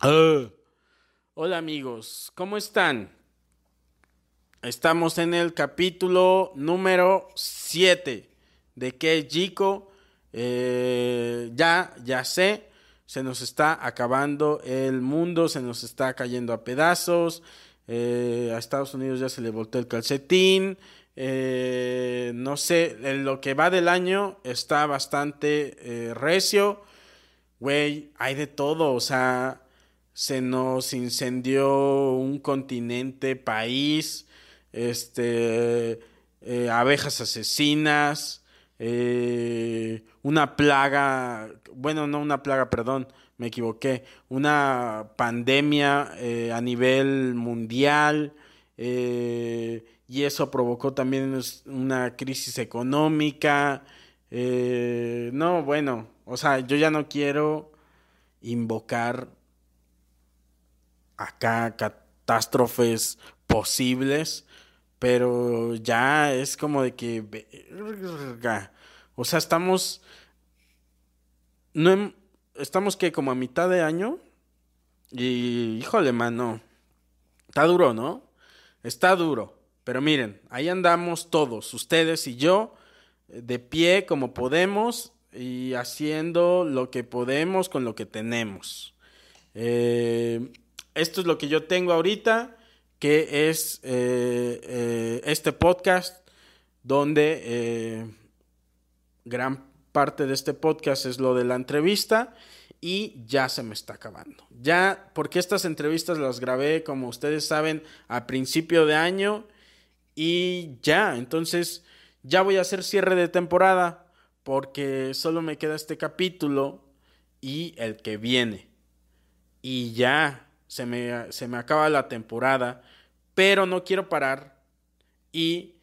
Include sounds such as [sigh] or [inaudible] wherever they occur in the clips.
Ah. Hola amigos, ¿cómo están? Estamos en el capítulo número 7 de que Chico, eh, ya, ya sé, se nos está acabando el mundo, se nos está cayendo a pedazos, eh, a Estados Unidos ya se le volteó el calcetín, eh, no sé, en lo que va del año está bastante recio, güey, hay de todo, o sea se nos incendió un continente, país, este, eh, abejas asesinas, eh, una plaga, bueno, no una plaga, perdón, me equivoqué, una pandemia eh, a nivel mundial y eso provocó también una crisis económica. no, bueno, o sea, yo ya no quiero invocar acá catástrofes posibles, pero ya es como de que, o sea, estamos, no, estamos que como a mitad de año y, híjole, mano, está duro, ¿no? Está duro, pero miren, ahí andamos todos, ustedes y yo, de pie como podemos y haciendo lo que podemos con lo que tenemos. Eh, esto es lo que yo tengo ahorita, que es eh, eh, este podcast donde eh, gran parte de este podcast es lo de la entrevista y ya se me está acabando. Ya, porque estas entrevistas las grabé, como ustedes saben, a principio de año y ya, entonces ya voy a hacer cierre de temporada porque solo me queda este capítulo y el que viene. Y ya, se me, se me acaba la temporada, pero no quiero parar y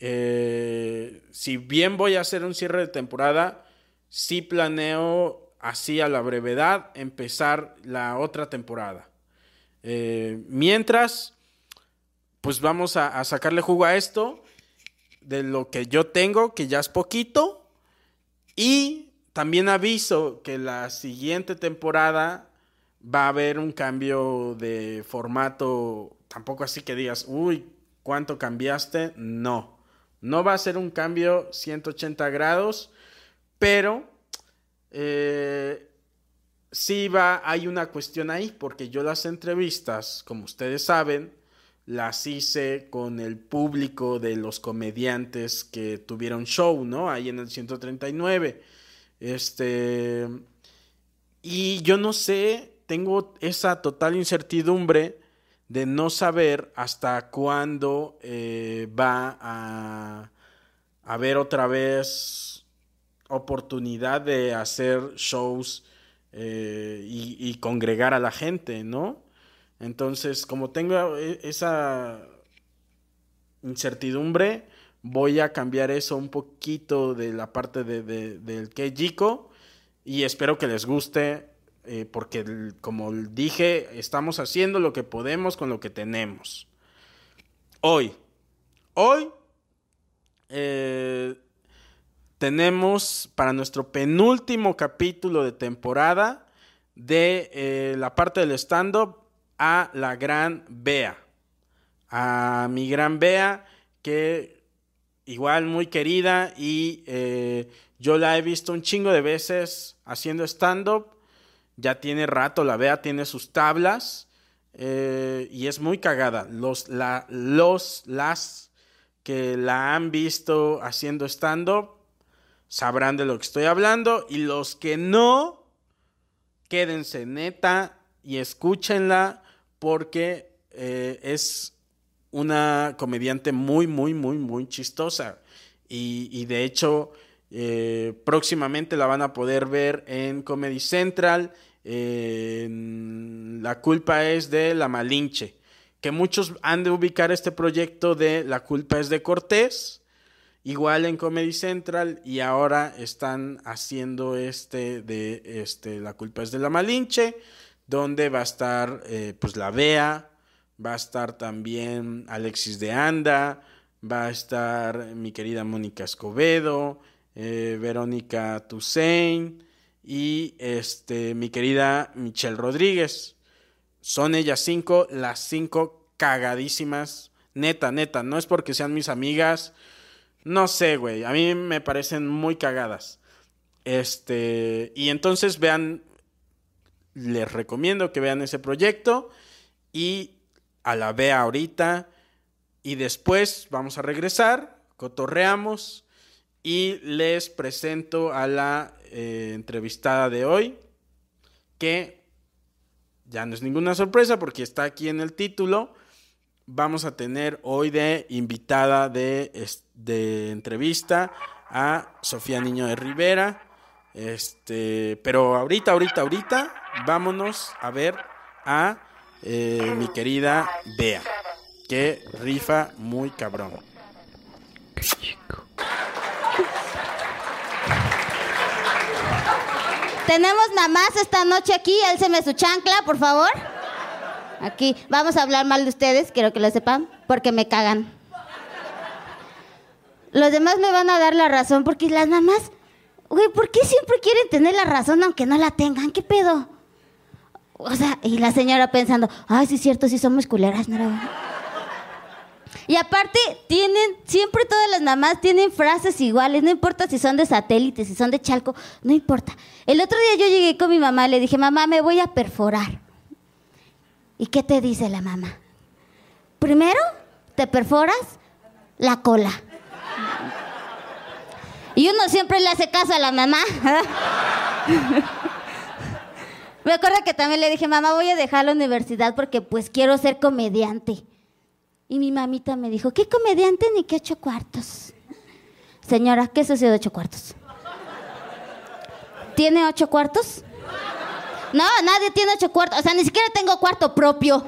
eh, si bien voy a hacer un cierre de temporada, sí planeo así a la brevedad empezar la otra temporada. Eh, mientras, pues vamos a, a, sacarle jugo a esto de lo que yo tengo, que ya es poquito. Y también aviso que la siguiente temporada va a haber un cambio de formato, tampoco así que digas, uy, ¿cuánto cambiaste? No, no va a ser un cambio 180 grados, pero eh, sí va, hay una cuestión ahí, porque yo las entrevistas, como ustedes saben, las hice con el público de los comediantes que tuvieron show, ¿no? Ahí en el 139. Este. Y yo no sé tengo esa total incertidumbre de no saber hasta cuándo eh, va a haber otra vez oportunidad de hacer shows eh, y, congregar a la gente, ¿no? Entonces, como tengo e, esa incertidumbre, voy a cambiar eso un poquito de la parte de, del Keijiko y espero que les guste eh, porque como dije, estamos haciendo lo que podemos con lo que tenemos. Hoy, Hoy eh, tenemos para nuestro penúltimo capítulo de temporada de eh, la parte del stand-up a la gran Bea. A mi gran Bea, que igual muy querida y yo la he visto un chingo de veces haciendo stand-up. Ya tiene rato, la Bea tiene sus tablas eh, y es muy cagada. Los, la, los, las que la han visto haciendo stand-up sabrán de lo que estoy hablando y los que no, quédense neta y escúchenla porque eh, es una comediante muy, muy, muy, muy chistosa. Y, de hecho, eh, próximamente la van a poder ver en Comedy Central. la culpa es de La Malinche. Que muchos han de ubicar este proyecto de La culpa es de Cortés. Igual en Comedy Central. Y ahora están haciendo este de este La culpa es de La Malinche. Donde va a estar eh, pues la Bea va a estar también Alexis de Anda, va a estar mi querida Mónica Escobedo, eh, Verónica Toussaint y este, mi querida Michelle Rodríguez. Son ellas cinco, las cinco cagadísimas. Neta, neta, no es porque sean mis amigas. No sé, güey. A mí me parecen muy cagadas. Este. Y entonces vean. Les recomiendo que vean ese proyecto. Y a la vea ahorita y después vamos a regresar, cotorreamos y les presento a la eh, entrevistada de hoy que ya no es ninguna sorpresa porque está aquí en el título. Vamos a tener hoy de invitada de, de entrevista a Sofía Niño de Rivera. Este, pero ahorita, ahorita, ahorita, vámonos a ver a eh, mi querida Bea, que rifa muy cabrón. Tenemos mamás esta noche aquí, me su chancla, por favor. Aquí, vamos a hablar mal de ustedes, quiero que lo sepan, porque me cagan. Los demás me van a dar la razón, porque las mamás, güey, ¿por qué siempre quieren tener la razón aunque no la tengan? ¿Qué pedo? O sea, y la señora pensando, ay, sí es cierto, sí somos culeras, ¿no? Y aparte, tienen, siempre todas las mamás tienen frases iguales, no importa si son de satélite, si son de chalco, no importa. El otro día yo llegué con mi mamá, le dije, mamá, me voy a perforar. ¿Y qué te dice la mamá? Primero, te perforas la cola. Y uno siempre le hace caso a la mamá. [laughs] Me acuerdo que también le dije, mamá, voy a dejar la universidad porque pues quiero ser comediante. Y mi mamita me dijo, ¿qué comediante ni qué ocho cuartos? Señora, ¿qué es eso de ocho cuartos? ¿Tiene ocho cuartos? No, nadie tiene ocho cuartos. O sea, ni siquiera tengo cuarto propio.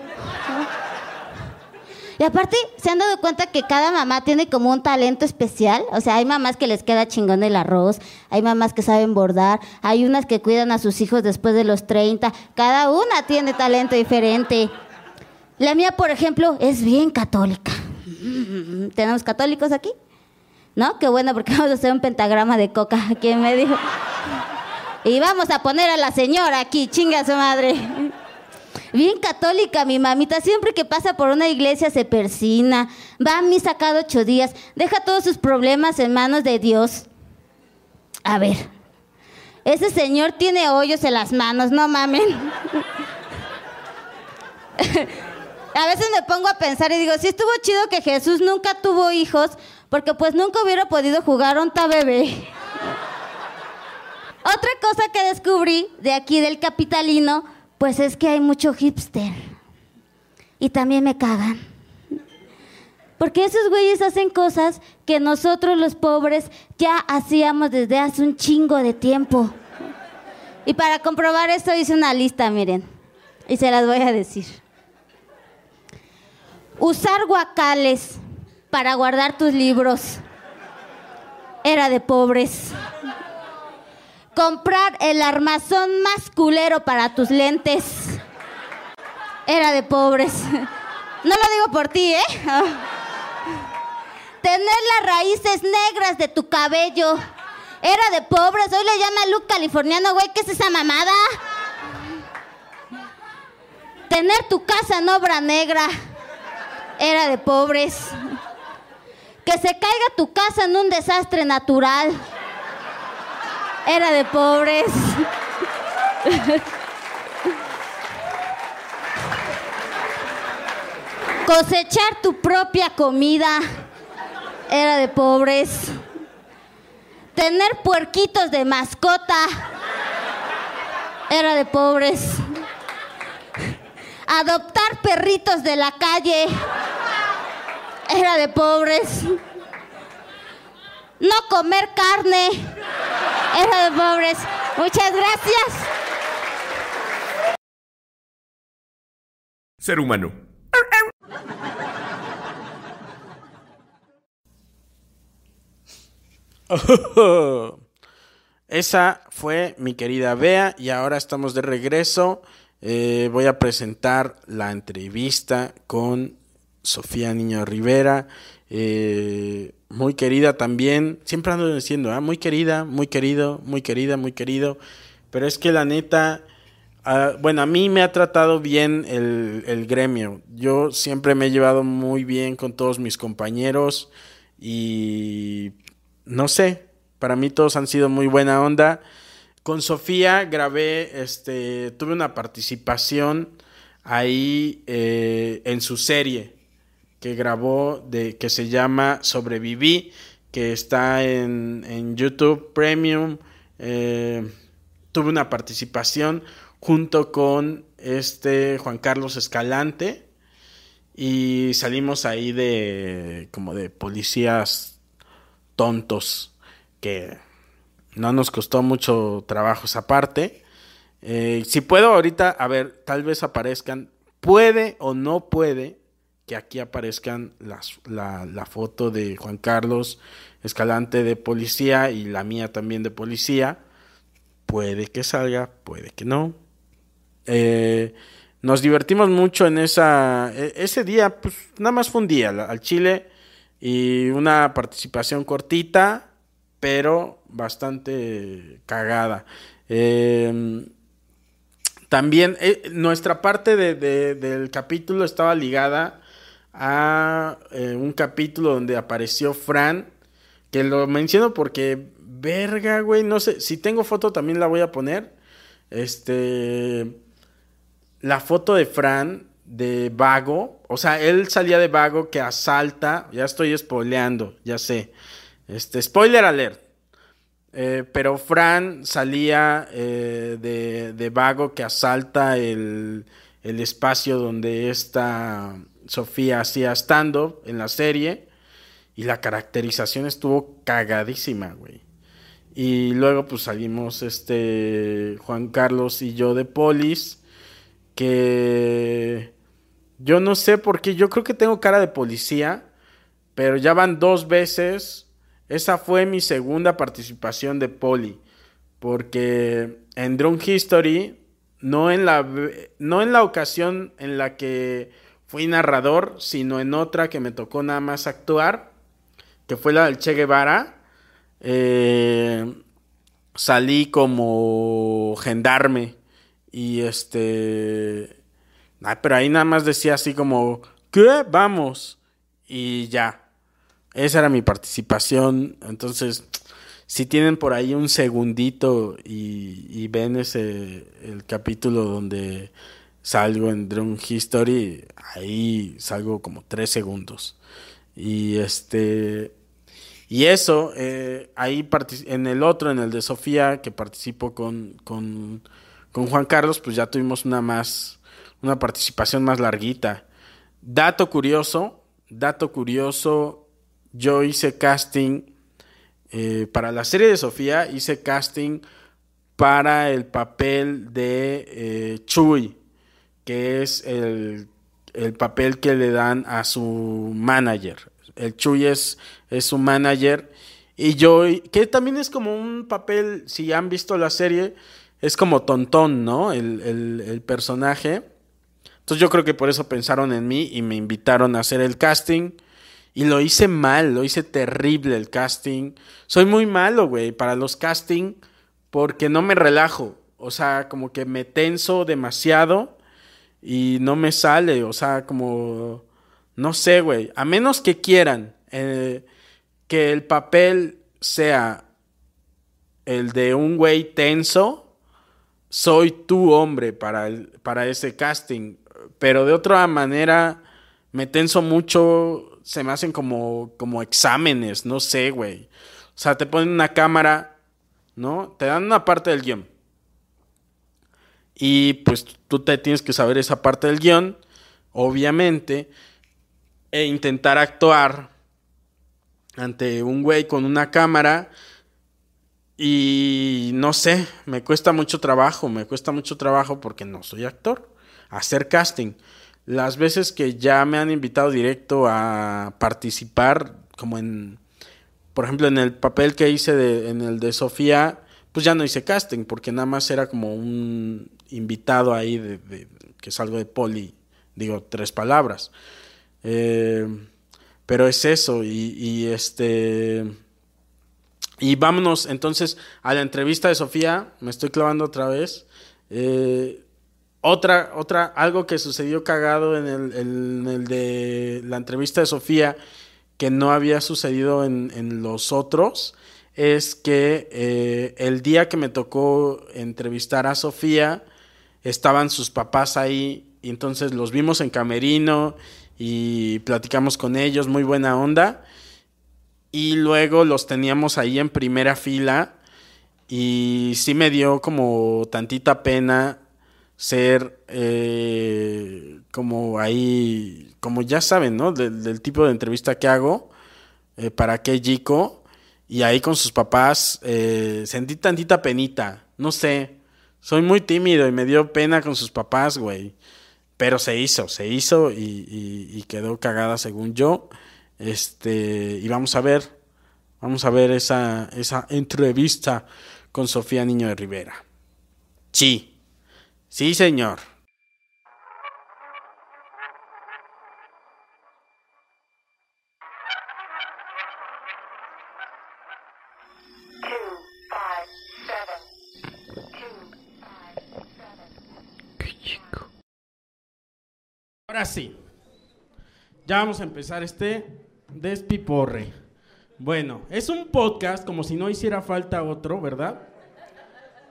Y aparte, ¿se han dado cuenta que cada mamá tiene como un talento especial? O sea, hay mamás que les queda chingón el arroz, hay mamás que saben bordar, hay unas que cuidan a sus hijos después de los 30. Cada una tiene talento diferente. La mía, por ejemplo, es bien católica. [laughs] ¿Tenemos católicos aquí? ¿No? Qué bueno, porque [laughs] vamos a hacer un pentagrama de coca aquí en medio. Y vamos a poner a la señora aquí, chinga su madre. [laughs] Bien católica mi mamita, siempre que pasa por una iglesia se persina, va a misa cada ocho días, deja todos sus problemas en manos de Dios. A ver, ese señor tiene hoyos en las manos, no mamen. A veces me pongo a pensar y digo, si estuvo chido que Jesús nunca tuvo hijos, porque pues nunca hubiera podido jugar un bebé. [laughs] Otra cosa que descubrí de aquí del capitalino pues es que hay mucho hipster. Y también me cagan. Porque esos güeyes hacen cosas que nosotros los pobres ya hacíamos desde hace un chingo de tiempo. Y para comprobar esto hice una lista, miren. Y se las voy a decir. Usar guacales para guardar tus libros era de pobres comprar el armazón más culero para tus lentes. Era de pobres. No lo digo por ti, ¿eh? Tener las raíces negras de tu cabello. Era de pobres, hoy le llama Luke californiano, güey, ¿qué es esa mamada? Tener tu casa en obra negra. Era de pobres. Que se caiga tu casa en un desastre natural. Era de pobres. Cosechar tu propia comida era de pobres. Tener puerquitos de mascota era de pobres. Adoptar perritos de la calle era de pobres. No comer carne era de pobres. Muchas gracias. Ser humano. [laughs] Esa fue mi querida Bea y ahora estamos de regreso. Eh, voy a presentar la entrevista con Sofía Niño Rivera. eh, muy querida también. Siempre ando diciendo, ah, muy querida, muy querido, muy querida, muy querido. Pero es que la neta, ah, bueno, a mí me ha tratado bien el, el gremio. Yo siempre me he llevado muy bien con todos mis compañeros y no sé, para mí todos han sido muy buena onda. Con Sofía grabé, este, tuve una participación ahí eh, en su serie que grabó de que se llama Sobreviví, que está en, en YouTube Premium. Eh, tuve una participación junto con este Juan Carlos Escalante y salimos ahí de como de policías tontos que no nos costó mucho trabajo esa parte. Eh, si puedo ahorita, a ver, tal vez aparezcan, puede o no puede que aquí aparezcan las, la, la foto de Juan Carlos Escalante de policía y la mía también de policía. Puede que salga, puede que no. Eh, nos divertimos mucho en esa. e- Ese día, pues nada más fue un día al Chile y una participación cortita, pero bastante cagada. Eh, también eh, nuestra parte de- del capítulo estaba ligada a eh, un capítulo donde apareció Fran, que lo menciono porque, verga, güey, no sé, si tengo foto también la voy a poner. Este, la foto de Fran de Vago, o sea, él salía de Vago que asalta, ya estoy spoileando, ya sé. Este, spoiler alert. Eh, pero Fran salía eh, de, de vago que asalta el, el espacio donde esta Sofía hacía stand-up en la serie. Y la caracterización estuvo cagadísima, güey. Y luego pues salimos este Juan Carlos y yo de Polis. Que yo no sé por qué, yo creo que tengo cara de policía. Pero ya van dos veces esa fue mi segunda participación de Poli. Porque en Drone History, no en, la, no en la ocasión en la que fui narrador, sino en otra que me tocó nada más actuar, que fue la del Che Guevara, eh, salí como gendarme. Y este... pero ahí nada más decía así como, ¿qué? Vamos. Y ya. Esa era mi participación. Entonces, si tienen por ahí un segundito y, y ven ese el capítulo donde salgo en Drone History, ahí salgo como tres segundos. Y este. Y eso, eh, ahí en el otro, en el de Sofía, que participo con, con, con Juan Carlos, pues ya tuvimos una más, una participación más larguita. Dato curioso, dato curioso, yo hice casting eh, para la serie de Sofía, hice casting para el papel de eh, Chuy, que es el, el papel que le dan a su manager. El Chuy es, es su manager. Y yo, que también es como un papel, si han visto la serie, es como tontón, ¿no? El, el, el personaje. Entonces yo creo que por eso pensaron en mí y me invitaron a hacer el casting. Y lo hice mal, lo hice terrible el casting. Soy muy malo, güey, para los casting porque no me relajo. O sea, como que me tenso demasiado y no me sale. O sea, como... No sé, güey. A menos que quieran eh, que el papel sea el de un güey tenso, soy tu hombre para, el, para ese casting. Pero de otra manera, me tenso mucho, se me hacen como, como exámenes, no sé, güey. O sea, te ponen una cámara, ¿no? Te dan una parte del guion. Y pues tú te tienes que saber esa parte del guion, obviamente, e intentar actuar ante un güey con una cámara y no sé, me cuesta mucho trabajo, me cuesta mucho trabajo porque no soy actor. Hacer casting. Las veces que ya me han invitado directo a participar, como en, por ejemplo, en el papel que hice de, en el de Sofía, pues ya no hice casting porque nada más era como un invitado ahí de, de que salgo de poli, digo tres palabras. Eh, pero es eso y, y este y vámonos entonces a la entrevista de Sofía. Me estoy clavando otra vez. Eh, otra, otra, algo que sucedió cagado en el, de la entrevista de Sofía que no había sucedido en, en los otros es que eh, el día que me tocó entrevistar a Sofía estaban sus papás ahí y entonces los vimos en camerino y platicamos con ellos, muy buena onda. Y luego los teníamos ahí en primera fila y sí me dio como tantita pena ser eh, como ahí, como ya saben, ¿no? Del, tipo de entrevista que hago eh, para qué Jico y ahí con sus papás eh, sentí tantita penita, no sé, soy muy tímido y me dio pena con sus papás, güey, pero se hizo, se hizo y, y, y quedó cagada según yo. Este, y vamos a ver, vamos a ver esa, esa entrevista con Sofía Niño de Rivera. Sí, sí, señor. Ahora sí. Ya vamos a empezar este despiporre. Bueno, es un podcast como si no hiciera falta otro, ¿verdad?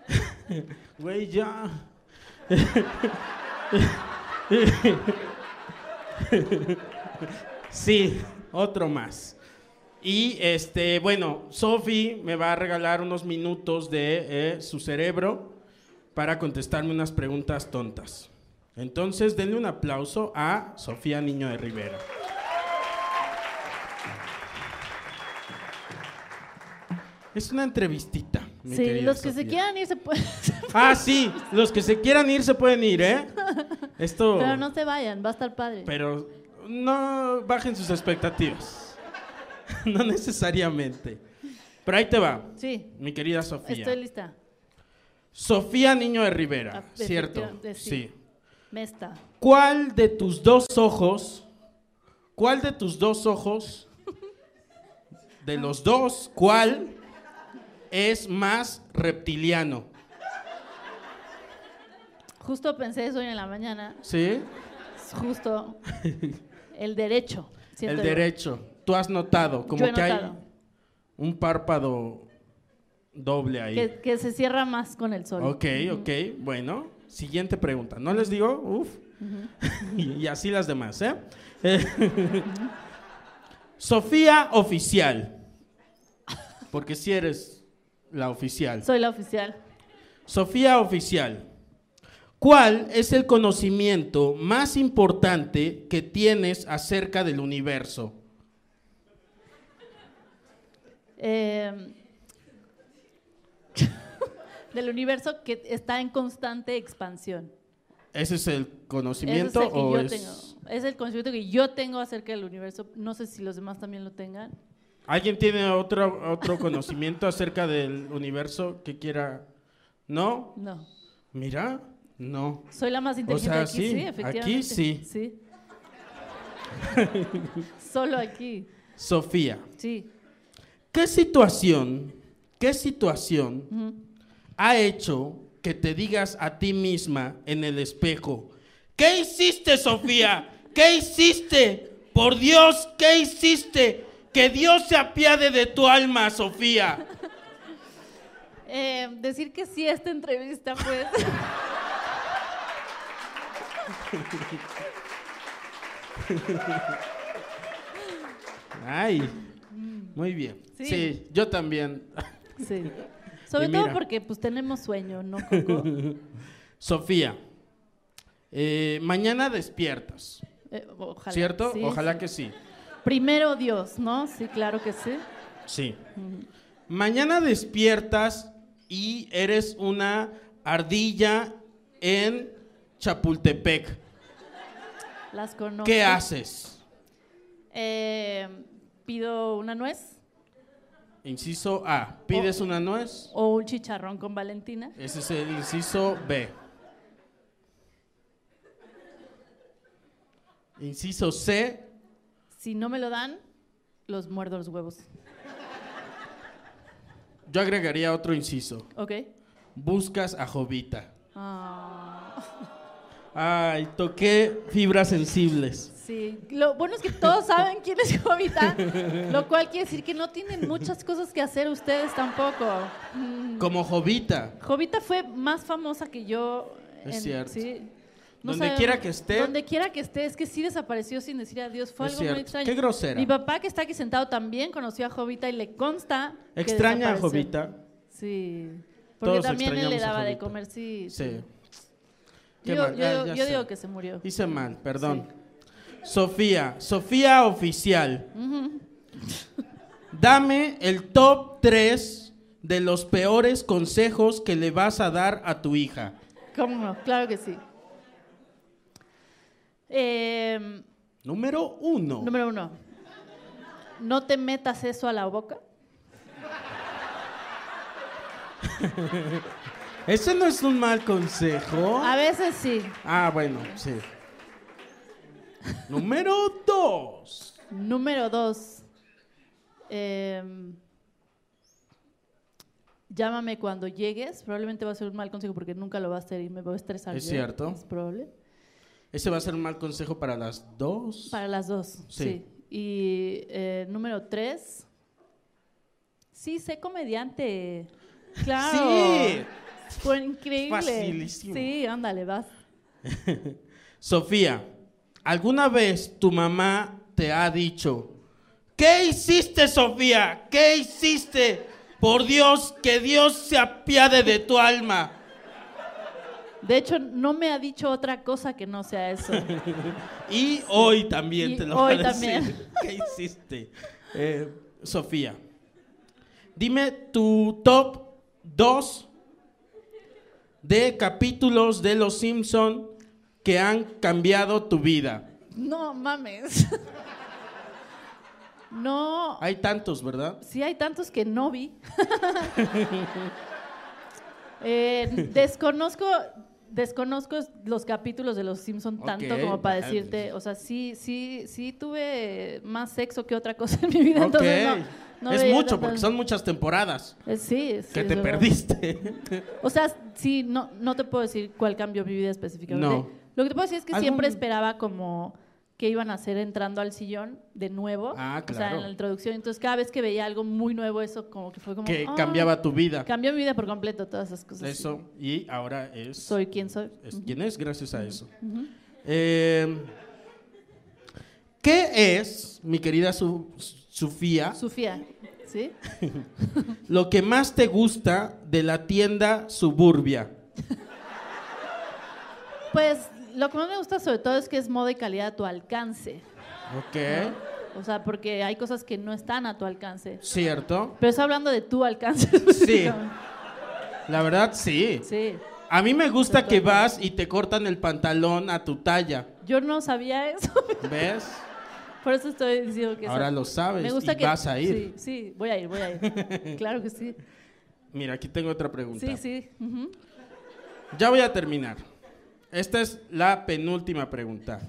[laughs] Güey, ya. [laughs] sí, otro más. Y este, bueno, Sofi me va a regalar unos minutos de eh, su cerebro para contestarme unas preguntas tontas. Entonces, denle un aplauso a Sofía Niño de Rivera. Es una entrevistita. Mi Sí, los que se quieran ir [laughs] se pueden. Ah, sí, los que se quieran ir se pueden ir, ¿eh? [laughs] Esto. Pero no se vayan, va a estar padre. Pero no bajen sus expectativas. [laughs] no necesariamente. Pero ahí te va, Sí, mi querida Sofía. estoy lista. Sofía Niño de Rivera, Ah, ¿cierto? sí. sí. Me está. ¿Cuál de tus dos ojos, cuál de tus dos ojos, de los dos, cuál es más reptiliano? Justo pensé eso hoy en la mañana. ¿Sí? Justo. El derecho. El yo. derecho. Tú has notado, como Yo que hay un párpado doble ahí. Que, que se cierra más con el sol. Ok, ok, bueno. Siguiente pregunta. ¿No les digo? Uf. y, [laughs] y así las demás. Eh, [laughs] Sofía oficial. Porque si eres la oficial. Soy la oficial. Sofía oficial. ¿Cuál es el conocimiento más importante que tienes acerca del universo? Eh, [laughs] del universo que está en constante expansión. ¿Ese es el conocimiento es el que o yo es... tengo. Es el conocimiento que yo tengo acerca del universo. No sé si los demás también lo tengan. ¿Alguien tiene otro, otro conocimiento acerca del universo que quiera? ¿No? No. Mira, no. Soy la más inteligente sea, aquí, sí, sí, aquí efectivamente. sí. Sí. [laughs] Solo aquí. Sofía, Sí. ¿qué situación, qué situación ha hecho que te digas a ti misma en el espejo, ¿qué hiciste, Sofía? ¿Qué hiciste? Por Dios, ¿qué hiciste? Que Dios se apiade de tu alma, Sofía. [laughs] Eh, decir que sí a esta entrevista, pues. Ay, muy bien. Sí. Sí, yo también. Sí. [laughs] Sobre todo porque pues tenemos sueño, ¿no, Coco? [laughs] Sofía, eh, mañana despiertas, Eh, ojalá. ¿cierto? sí, Ojalá sí. que sí. Primero Dios, ¿no? Sí, claro que sí. Sí. Mañana despiertas y eres una ardilla en Chapultepec. Las conozco. ¿Qué haces? Eh, pido una nuez Inciso A. ¿Pides una nuez? o un chicharrón con Valentina. Ese es el inciso B. Inciso C. Si no me lo dan, los muerdo los huevos. Yo agregaría otro inciso. ¿Ok? Buscas a Jovita. Ah, Ay, toqué fibras sensibles. sí. Lo bueno es que todos saben quién es Jovita, lo cual quiere decir que no tienen muchas cosas que hacer ustedes tampoco. Como Jovita. Jovita fue más famosa que yo. Es cierto. Sí. Donde quiera que esté. Donde quiera que esté, es que sí desapareció sin decir adiós. Fue Es algo cierto. muy extraño. Qué grosera. Mi papá, que está aquí sentado, también conoció a Jovita y le consta. que Extraña a. Jovita. Sí. Porque Todos también él le daba de comer, sí. Sí. Yo, Ah, yo digo que se murió. Hice mal, perdón. Sofía, Sofía oficial. Dame el top 3 de los peores consejos que le vas a dar a tu hija. ¿Cómo no? Claro que sí. Eh, Número uno. número uno. No te metas eso a la boca. [laughs] Ese no es un mal consejo. A veces sí. Ah, bueno, sí. Número dos. Número dos. eh, llámame cuando llegues. Probablemente va a ser un mal consejo porque nunca lo va a hacer y me va a estresar. Es yo. cierto. Es probable. Ese va a ser un mal consejo para las dos. Para las dos, Sí. sí. Y eh, número tres. Sí, sé comediante. Claro. Sí. Fue increíble. Facilísimo. Sí, ándale, vas. [laughs] Sofía, ¿alguna vez tu mamá te ha dicho, ¿qué hiciste, Sofía? ¿Qué hiciste? Por Dios, que Dios se apiade de tu alma. De hecho, no me ha dicho otra cosa que no sea eso. [laughs] Y hoy también Y te lo va a decir. también. [laughs] ¿Qué hiciste? Eh, Sofía, dime tu top 2 de capítulos de Los Simpson que han cambiado tu vida. No mames. [laughs] No. Hay tantos, ¿verdad? Sí, hay tantos que no vi. Eh, desconozco, desconozco los capítulos de Los Simpson tanto como para decirte, o sea, sí, sí, sí tuve más sexo que otra cosa en mi vida, Ok. entonces no, no es mucho, porque son muchas temporadas Eh, sí, sí, que te perdiste. O sea, sí, no, no te puedo decir cuál cambió mi vida específicamente. No. Lo que te puedo decir es que ¿Algún- siempre esperaba como que iban a hacer entrando al sillón de nuevo. Ah, O sea, claro. en la introducción. Entonces, cada vez que veía algo muy nuevo, eso como que fue como... que "Ah". cambiaba tu vida. Cambió mi vida por completo, todas esas cosas. Eso, y ahora es, Soy quien soy. es quien es gracias a eso. Eh, ¿Qué es, mi querida Su- Sofía, Sofía, ¿sí? [laughs] lo que más te gusta de la tienda Suburbia? Pues lo que más me gusta sobre todo es que es moda y calidad a tu alcance. Ok, O sea, porque hay cosas que no están a tu alcance. cierto. Pero está hablando de tu alcance. Sí, [laughs] la verdad sí. Sí. A mí me gusta que vas y te cortan el pantalón a tu talla, Yo no sabía eso. ¿ves? [laughs] Por eso estoy diciendo que... Ahora lo sabes Me gusta y que... vas a ir. Sí, sí, voy a ir, voy a ir. [laughs] claro que sí. Mira, aquí tengo otra pregunta. Sí, sí. Ya voy a terminar. Esta es la penúltima pregunta.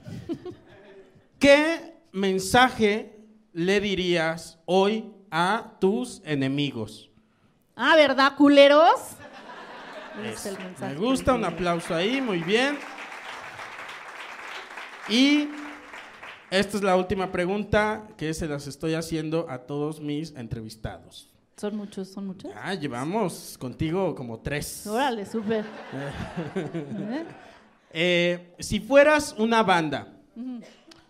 ¿Qué mensaje le dirías hoy a tus enemigos? Ah, ¿verdad, culeros? Es el Me gusta, un aplauso ahí, muy bien. Y esta es la última pregunta que se las estoy haciendo a todos mis entrevistados. Son muchos, son muchos. Ah, llevamos contigo como tres. Órale, súper. [laughs] ¿Eh? Eh, si fueras una banda,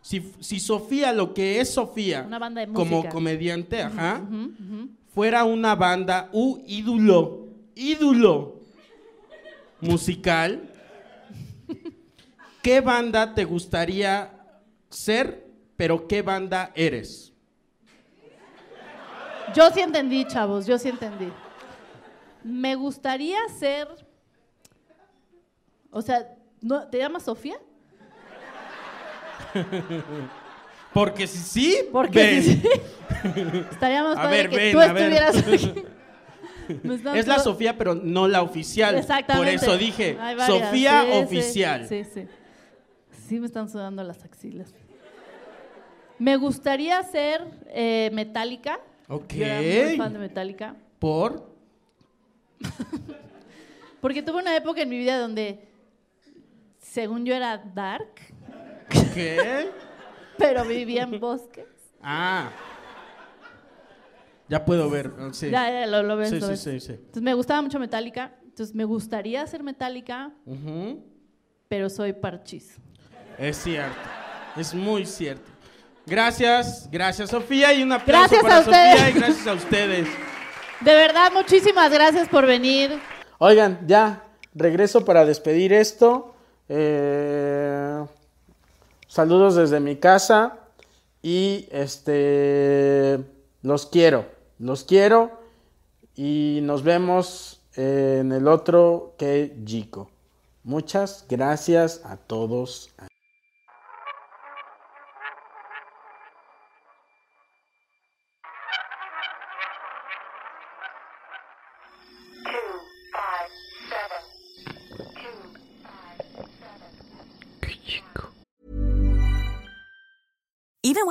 si, si Sofía, lo que es Sofía, Una banda de como comediante, ajá, fuera una banda, u ídolo, ídolo musical, [laughs] ¿qué banda te gustaría ser, pero qué banda eres? Yo sí entendí, chavos, yo sí entendí. Me gustaría ser. O sea, ¿no, ¿te llamas Sofía? Porque si sí, Porque ven. sí, sí. [laughs] Estaría más padre ver, que ven, tú estuvieras aquí. [laughs] Es la Sofía, pero no la oficial. Exactamente. Por eso dije, varias. Sofía Sí, oficial. Sí, sí. Sí, me están sudando las axilas. Me gustaría ser eh, Metallica. Ok. Yo era muy fan de Metallica. Por. [laughs] Porque tuve una época en mi vida donde, según yo, era dark, ¿Qué? [laughs] pero vivía en bosques. Ah. Ya puedo ver. oh, Sí. Ya, ya, lo, lo ves, sí, lo sí, ves. sí, sí. Entonces me gustaba mucho Metallica. Entonces me gustaría ser Metallica, pero soy parchis. Es cierto. Es muy cierto. Gracias, gracias Sofía y un aplauso Gracias para a ustedes. Sofía y gracias a ustedes. De verdad, muchísimas gracias por venir. Oigan, ya, regreso para despedir esto. Eh, saludos desde mi casa y este los quiero, los quiero y nos vemos en el otro que Chico. Muchas gracias a todos.